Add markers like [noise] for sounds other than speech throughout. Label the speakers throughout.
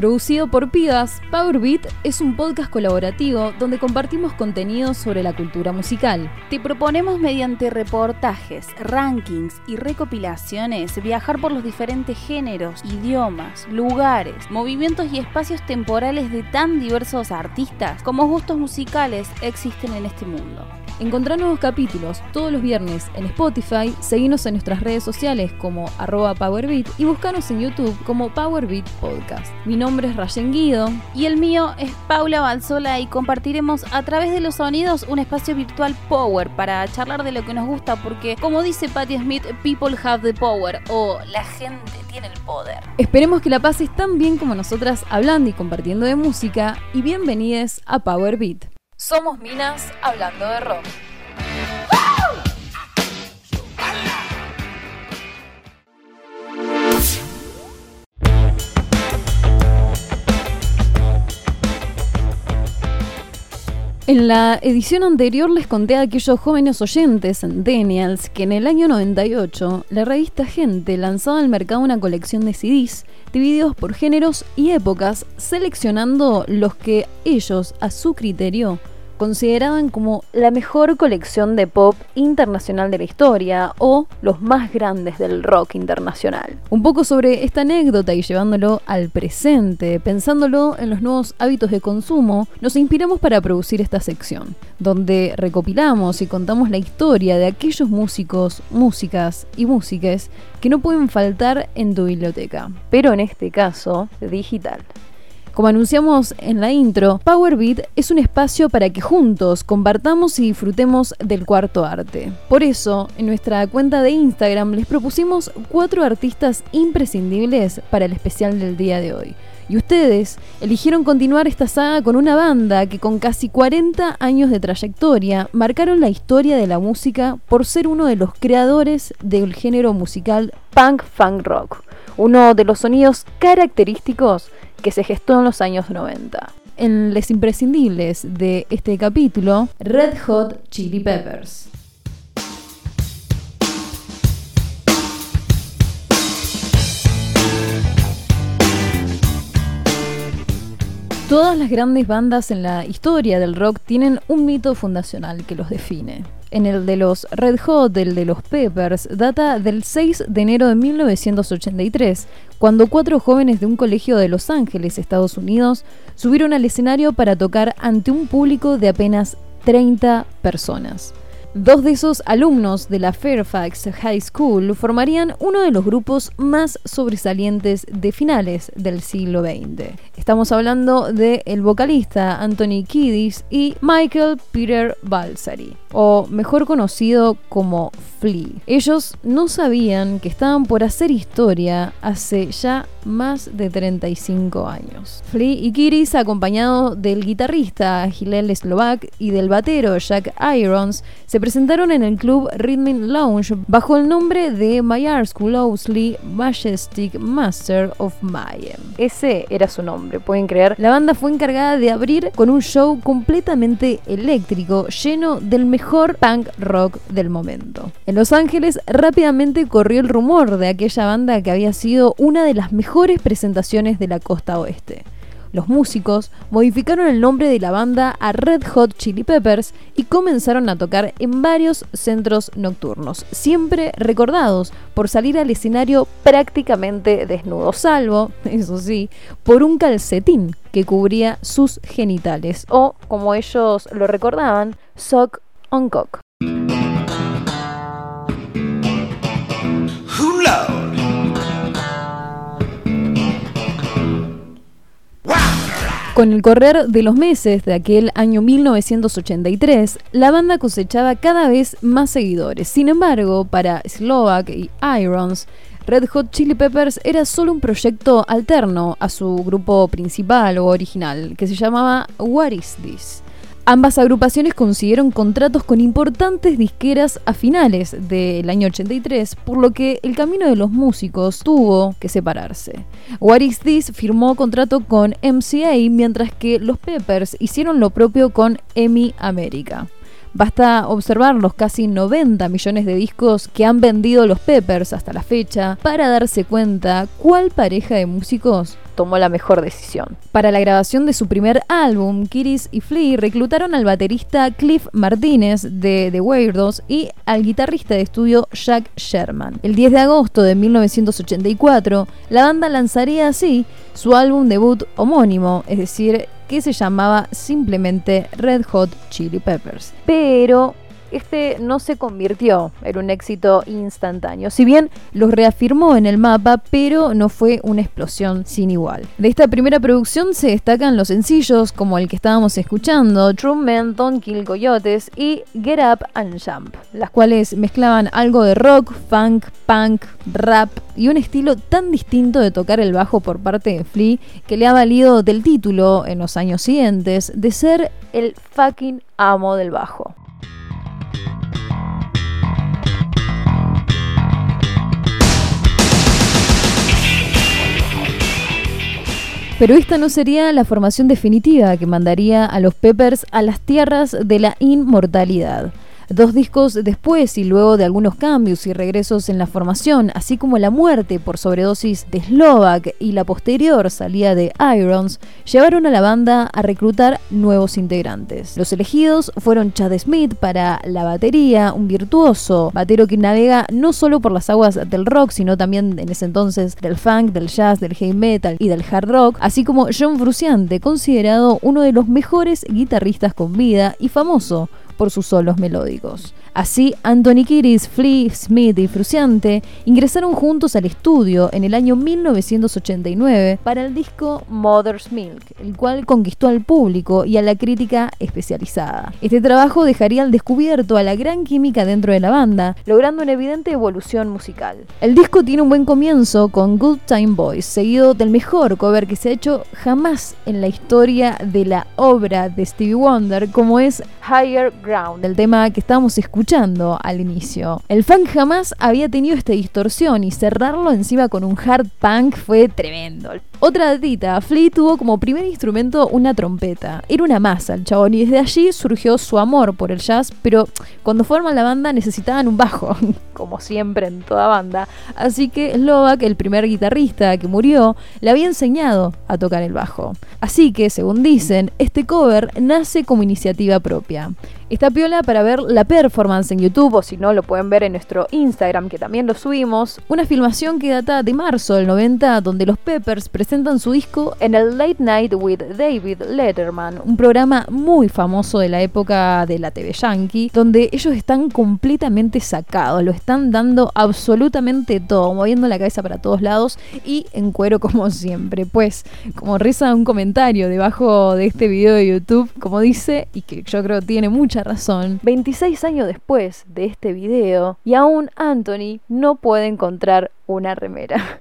Speaker 1: Producido por Pigas, Powerbeat es un podcast colaborativo donde compartimos contenidos sobre la cultura musical.
Speaker 2: Te proponemos mediante reportajes, rankings y recopilaciones viajar por los diferentes géneros, idiomas, lugares, movimientos y espacios temporales de tan diversos artistas como gustos musicales existen en este mundo.
Speaker 1: Encontrá nuevos capítulos todos los viernes en Spotify, seguinos en nuestras redes sociales como arroba PowerBeat y buscanos en YouTube como PowerBeat Podcast. Mi nombre es Rayen Guido.
Speaker 2: Y el mío es Paula Balzola y compartiremos a través de los sonidos un espacio virtual Power para charlar de lo que nos gusta porque como dice Patti Smith, people have the power o la gente tiene el poder.
Speaker 1: Esperemos que la pases tan bien como nosotras hablando y compartiendo de música y bienvenidos a PowerBeat. Somos Minas hablando de rock. En la edición anterior les conté a aquellos jóvenes oyentes, centennials, que en el año 98 la revista Gente lanzaba al mercado una colección de CDs divididos por géneros y épocas, seleccionando los que ellos, a su criterio, consideraban como la mejor colección de pop internacional de la historia o los más grandes del rock internacional. Un poco sobre esta anécdota y llevándolo al presente, pensándolo en los nuevos hábitos de consumo, nos inspiramos para producir esta sección, donde recopilamos y contamos la historia de aquellos músicos, músicas y músiques que no pueden faltar en tu biblioteca, pero en este caso digital. Como anunciamos en la intro, Powerbeat es un espacio para que juntos compartamos y disfrutemos del cuarto arte. Por eso, en nuestra cuenta de Instagram les propusimos cuatro artistas imprescindibles para el especial del día de hoy. Y ustedes eligieron continuar esta saga con una banda que con casi 40 años de trayectoria marcaron la historia de la música por ser uno de los creadores del género musical punk funk rock, uno de los sonidos característicos que se gestó en los años 90. En les imprescindibles de este capítulo, Red Hot Chili Peppers. Todas las grandes bandas en la historia del rock tienen un mito fundacional que los define. En el de los Red Hot, el de los Peppers, data del 6 de enero de 1983, cuando cuatro jóvenes de un colegio de Los Ángeles, Estados Unidos, subieron al escenario para tocar ante un público de apenas 30 personas. Dos de esos alumnos de la Fairfax High School formarían uno de los grupos más sobresalientes de finales del siglo XX. Estamos hablando de el vocalista Anthony Kiddis y Michael Peter Balsari, o mejor conocido como Flea. Ellos no sabían que estaban por hacer historia hace ya más de 35 años. Flea y Kiddis, acompañados del guitarrista Hillel Slovak y del batero Jack Irons, se presentaron en el club Rhythm Lounge bajo el nombre de Kulowski Majestic Master of Mayhem. Ese era su nombre, pueden creer. La banda fue encargada de abrir con un show completamente eléctrico, lleno del mejor punk rock del momento. En Los Ángeles rápidamente corrió el rumor de aquella banda que había sido una de las mejores presentaciones de la costa oeste. Los músicos modificaron el nombre de la banda a Red Hot Chili Peppers y comenzaron a tocar en varios centros nocturnos, siempre recordados por salir al escenario prácticamente desnudos, salvo, [laughs] eso sí, por un calcetín que cubría sus genitales, o como ellos lo recordaban, sock on cock. Con el correr de los meses de aquel año 1983, la banda cosechaba cada vez más seguidores. Sin embargo, para Slovak y Irons, Red Hot Chili Peppers era solo un proyecto alterno a su grupo principal o original, que se llamaba What Is This? Ambas agrupaciones consiguieron contratos con importantes disqueras a finales del año 83, por lo que el camino de los músicos tuvo que separarse. What Is This firmó contrato con MCA, mientras que los Peppers hicieron lo propio con EMI América. Basta observar los casi 90 millones de discos que han vendido los Peppers hasta la fecha para darse cuenta cuál pareja de músicos tomó la mejor decisión. Para la grabación de su primer álbum, Kiris y Flea reclutaron al baterista Cliff Martínez de The Weirdos y al guitarrista de estudio Jack Sherman. El 10 de agosto de 1984, la banda lanzaría así su álbum debut homónimo, es decir, que se llamaba simplemente Red Hot Chili Peppers. Pero este no se convirtió en un éxito instantáneo. Si bien los reafirmó en el mapa, pero no fue una explosión sin igual. De esta primera producción se destacan los sencillos como el que estábamos escuchando, True Men Don't Kill Coyotes y Get Up and Jump, las cuales mezclaban algo de rock, funk, punk, rap y un estilo tan distinto de tocar el bajo por parte de Flea que le ha valido del título en los años siguientes de ser el fucking amo del bajo. Pero esta no sería la formación definitiva que mandaría a los Peppers a las tierras de la inmortalidad. Dos discos después y luego de algunos cambios y regresos en la formación, así como la muerte por sobredosis de Slovak y la posterior salida de Irons, llevaron a la banda a reclutar nuevos integrantes. Los elegidos fueron Chad Smith para la batería, un virtuoso batero que navega no solo por las aguas del rock, sino también en ese entonces del funk, del jazz, del heavy metal y del hard rock, así como John Frusciante, considerado uno de los mejores guitarristas con vida y famoso por sus solos melódicos. Así, Anthony Kiris, Flea, Smith y Fruciante ingresaron juntos al estudio en el año 1989 para el disco Mother's Milk, el cual conquistó al público y a la crítica especializada. Este trabajo dejaría al descubierto a la gran química dentro de la banda, logrando una evidente evolución musical. El disco tiene un buen comienzo con Good Time Boys, seguido del mejor cover que se ha hecho jamás en la historia de la obra de Stevie Wonder, como es Higher Ground, el tema que estamos escuchando escuchando al inicio. El funk jamás había tenido esta distorsión y cerrarlo encima con un hard punk fue tremendo. Otra datita, Flea tuvo como primer instrumento una trompeta. Era una masa el chabón y desde allí surgió su amor por el jazz, pero cuando forman la banda necesitaban un bajo, [laughs] como siempre en toda banda. Así que Slovak, el primer guitarrista que murió, le había enseñado a tocar el bajo. Así que, según dicen, este cover nace como iniciativa propia. Está piola para ver la performance en YouTube o si no lo pueden ver en nuestro Instagram que también lo subimos. Una filmación que data de marzo del 90 donde los Peppers presentan su disco en el Late Night with David Letterman, un programa muy famoso de la época de la TV Yankee, donde ellos están completamente sacados, lo están dando absolutamente todo, moviendo la cabeza para todos lados y en cuero como siempre. Pues, como reza un comentario debajo de este video de YouTube, como dice, y que yo creo tiene mucha razón, 26 años después de este video y aún Anthony no puede encontrar una remera.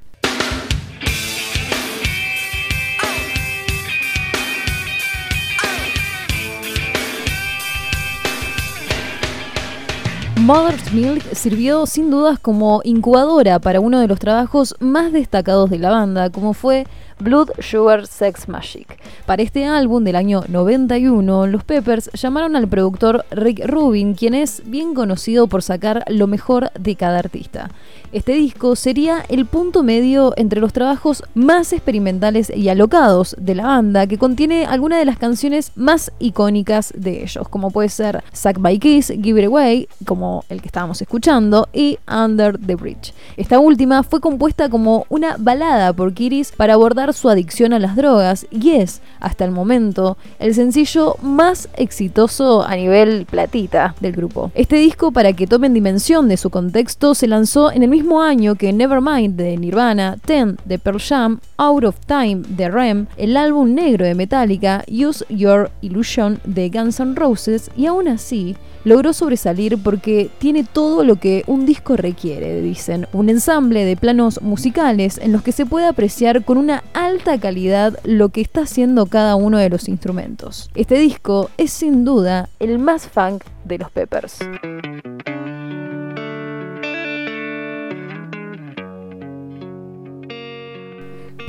Speaker 1: Mother's Milk sirvió sin dudas como incubadora para uno de los trabajos más destacados de la banda, como fue Blood Sugar Sex Magic. Para este álbum del año 91, los Peppers llamaron al productor Rick Rubin, quien es bien conocido por sacar lo mejor de cada artista. Este disco sería el punto medio entre los trabajos más experimentales y alocados de la banda, que contiene algunas de las canciones más icónicas de ellos, como puede ser Suck by Kiss, Give It Away, como el que estábamos escuchando, y Under the Bridge. Esta última fue compuesta como una balada por Kiris para abordar su adicción a las drogas y es, hasta el momento, el sencillo más exitoso a nivel platita del grupo. Este disco, para que tomen dimensión de su contexto, se lanzó en el mismo año que Nevermind de Nirvana, Ten de Pearl Jam, Out of Time de Rem, el álbum negro de Metallica, Use Your Illusion de Guns N' Roses y aún así logró sobresalir porque tiene todo lo que un disco requiere, dicen. Un ensamble de planos musicales en los que se puede apreciar con una alta calidad lo que está haciendo cada uno de los instrumentos. Este disco es sin duda el más funk de los Peppers.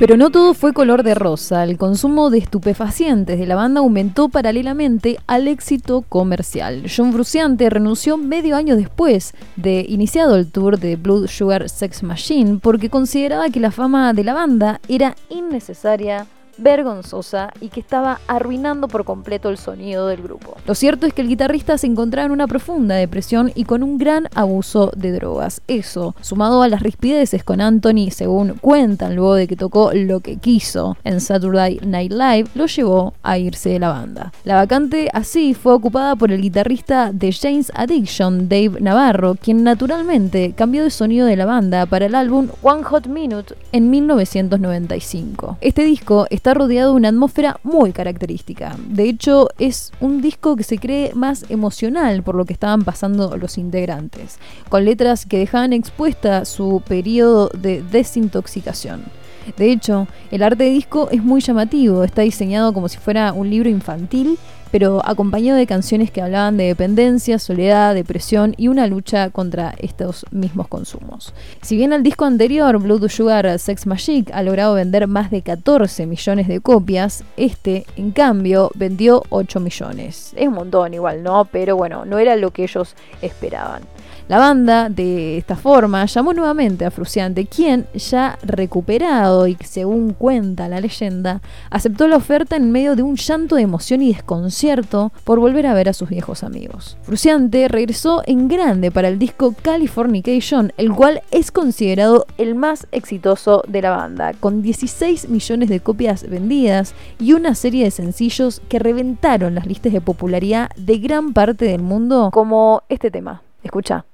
Speaker 1: Pero no todo fue color de rosa. El consumo de estupefacientes de la banda aumentó paralelamente al éxito comercial. John Frusciante renunció medio año después de iniciado el tour de Blood Sugar Sex Machine porque consideraba que la fama de la banda era innecesaria vergonzosa y que estaba arruinando por completo el sonido del grupo. Lo cierto es que el guitarrista se encontraba en una profunda depresión y con un gran abuso de drogas. Eso, sumado a las rispideces con Anthony, según cuentan luego de que tocó lo que quiso en Saturday Night Live, lo llevó a irse de la banda. La vacante así fue ocupada por el guitarrista de James Addiction, Dave Navarro, quien naturalmente cambió de sonido de la banda para el álbum One Hot Minute en 1995. Este disco está rodeado de una atmósfera muy característica. De hecho, es un disco que se cree más emocional por lo que estaban pasando los integrantes, con letras que dejaban expuesta su periodo de desintoxicación. De hecho, el arte de disco es muy llamativo, está diseñado como si fuera un libro infantil pero acompañado de canciones que hablaban de dependencia, soledad, depresión y una lucha contra estos mismos consumos. Si bien el disco anterior, Blood Sugar Sex Magic, ha logrado vender más de 14 millones de copias, este, en cambio, vendió 8 millones. Es un montón igual, ¿no? Pero bueno, no era lo que ellos esperaban. La banda, de esta forma, llamó nuevamente a Fruciante, quien, ya recuperado y según cuenta la leyenda, aceptó la oferta en medio de un llanto de emoción y desconcierto por volver a ver a sus viejos amigos. Fruciante regresó en grande para el disco Californication, el cual es considerado el más exitoso de la banda, con 16 millones de copias vendidas y una serie de sencillos que reventaron las listas de popularidad de gran parte del mundo, como este tema. Escucha.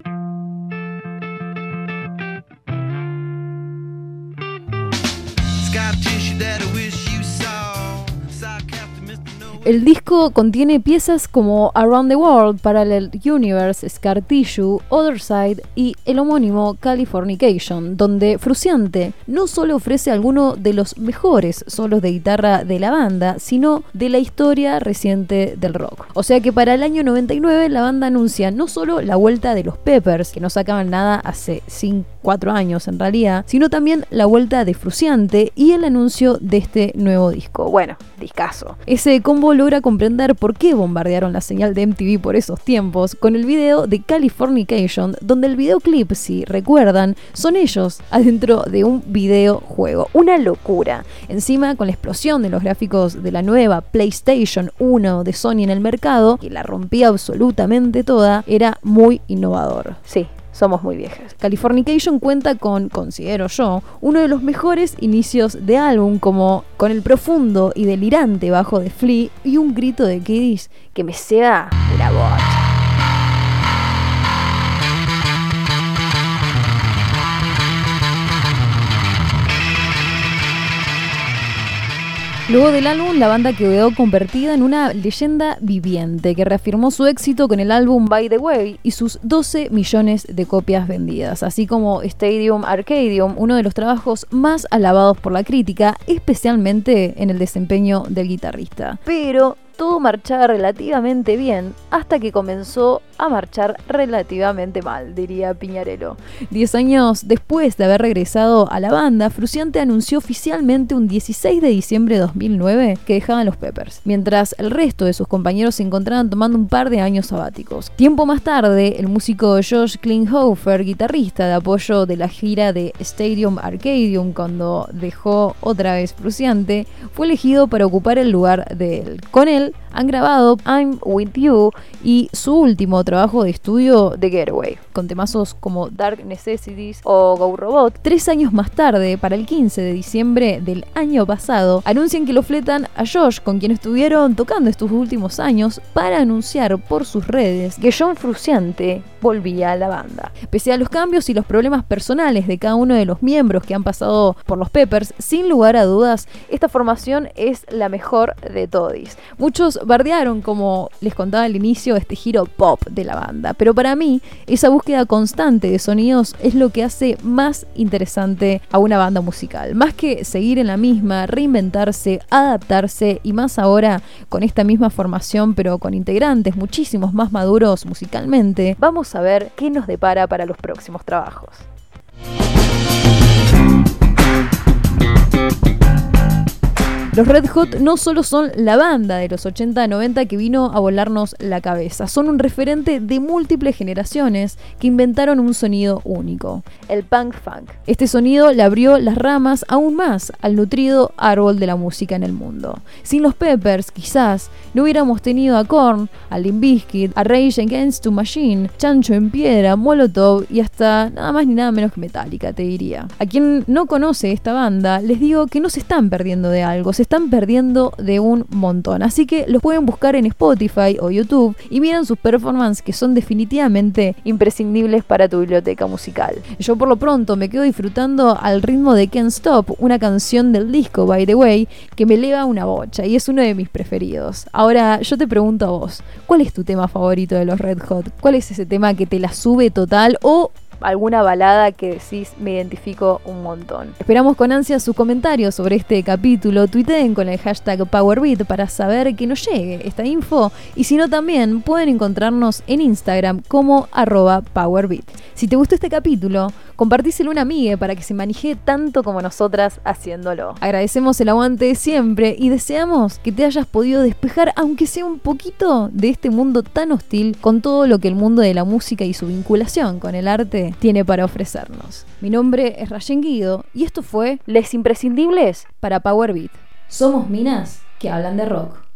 Speaker 1: El disco contiene piezas como Around the World, Parallel Universe, Scar Tissue, Other Side y el homónimo Californication, donde Fruciante no solo ofrece algunos de los mejores solos de guitarra de la banda, sino de la historia reciente del rock. O sea que para el año 99 la banda anuncia no solo la vuelta de los Peppers, que no sacaban nada hace 5 4 años en realidad, sino también la vuelta de Fruciante y el anuncio de este nuevo disco. Bueno, discazo. Ese combo logra comprender por qué bombardearon la señal de MTV por esos tiempos con el video de Californication, donde el videoclip, si recuerdan, son ellos adentro de un videojuego. Una locura. Encima, con la explosión de los gráficos de la nueva PlayStation 1 de Sony en el mercado, que la rompía absolutamente toda, era muy innovador. Sí, somos muy viejas. Californication cuenta con, considero yo, uno de los mejores inicios de álbum, como con el profundo y delirante bajo de Flea y un grito de Kiddies que me sea la voz. Luego del álbum, la banda quedó convertida en una leyenda viviente que reafirmó su éxito con el álbum By the Way y sus 12 millones de copias vendidas, así como Stadium Arcadium, uno de los trabajos más alabados por la crítica, especialmente en el desempeño del guitarrista. Pero todo marchaba relativamente bien hasta que comenzó a marchar relativamente mal, diría Piñarelo. Diez años después de haber regresado a la banda, Fruciante anunció oficialmente un 16 de diciembre de 2009 que dejaban los Peppers, mientras el resto de sus compañeros se encontraban tomando un par de años sabáticos. Tiempo más tarde, el músico Josh Klinghoffer, guitarrista de apoyo de la gira de Stadium Arcadium cuando dejó otra vez Fruciante, fue elegido para ocupar el lugar de él. Con él han grabado I'm With You y su último trabajo de estudio The Getaway, con temazos como Dark Necessities o Go Robot. Tres años más tarde, para el 15 de diciembre del año pasado, anuncian que lo fletan a Josh, con quien estuvieron tocando estos últimos años, para anunciar por sus redes que John Fruciante volvía a la banda. Pese a los cambios y los problemas personales de cada uno de los miembros que han pasado por los Peppers, sin lugar a dudas, esta formación es la mejor de todis. Muchos bardearon, como les contaba al inicio, este giro pop de la banda, pero para mí esa búsqueda constante de sonidos es lo que hace más interesante a una banda musical. Más que seguir en la misma, reinventarse, adaptarse y más ahora con esta misma formación, pero con integrantes muchísimos más maduros musicalmente, vamos a ver qué nos depara para los próximos trabajos. Los Red Hot no solo son la banda de los 80-90 que vino a volarnos la cabeza, son un referente de múltiples generaciones que inventaron un sonido único, el punk funk. Este sonido le abrió las ramas aún más al nutrido árbol de la música en el mundo. Sin los Peppers, quizás, no hubiéramos tenido a Korn, a Limp Bizkit, a Rage Against the Machine, Chancho en Piedra, Molotov y hasta nada más ni nada menos que Metallica, te diría. A quien no conoce esta banda, les digo que no se están perdiendo de algo, están perdiendo de un montón. Así que los pueden buscar en Spotify o YouTube y miran sus performances que son definitivamente imprescindibles para tu biblioteca musical. Yo por lo pronto me quedo disfrutando al ritmo de Can't Stop, una canción del disco By the Way, que me eleva una bocha y es uno de mis preferidos. Ahora yo te pregunto a vos, ¿cuál es tu tema favorito de los Red Hot? ¿Cuál es ese tema que te la sube total o alguna balada que decís me identifico un montón. Esperamos con ansia sus comentarios sobre este capítulo. Tuiteen con el hashtag PowerBeat para saber que nos llegue esta info. Y si no, también pueden encontrarnos en Instagram como arroba PowerBeat. Si te gustó este capítulo, compartíselo a una amiga para que se maneje tanto como nosotras haciéndolo. Agradecemos el aguante de siempre y deseamos que te hayas podido despejar, aunque sea un poquito, de este mundo tan hostil con todo lo que el mundo de la música y su vinculación con el arte tiene para ofrecernos. Mi nombre es Rayen Guido y esto fue Les Imprescindibles para Power Beat. Somos minas que hablan de rock.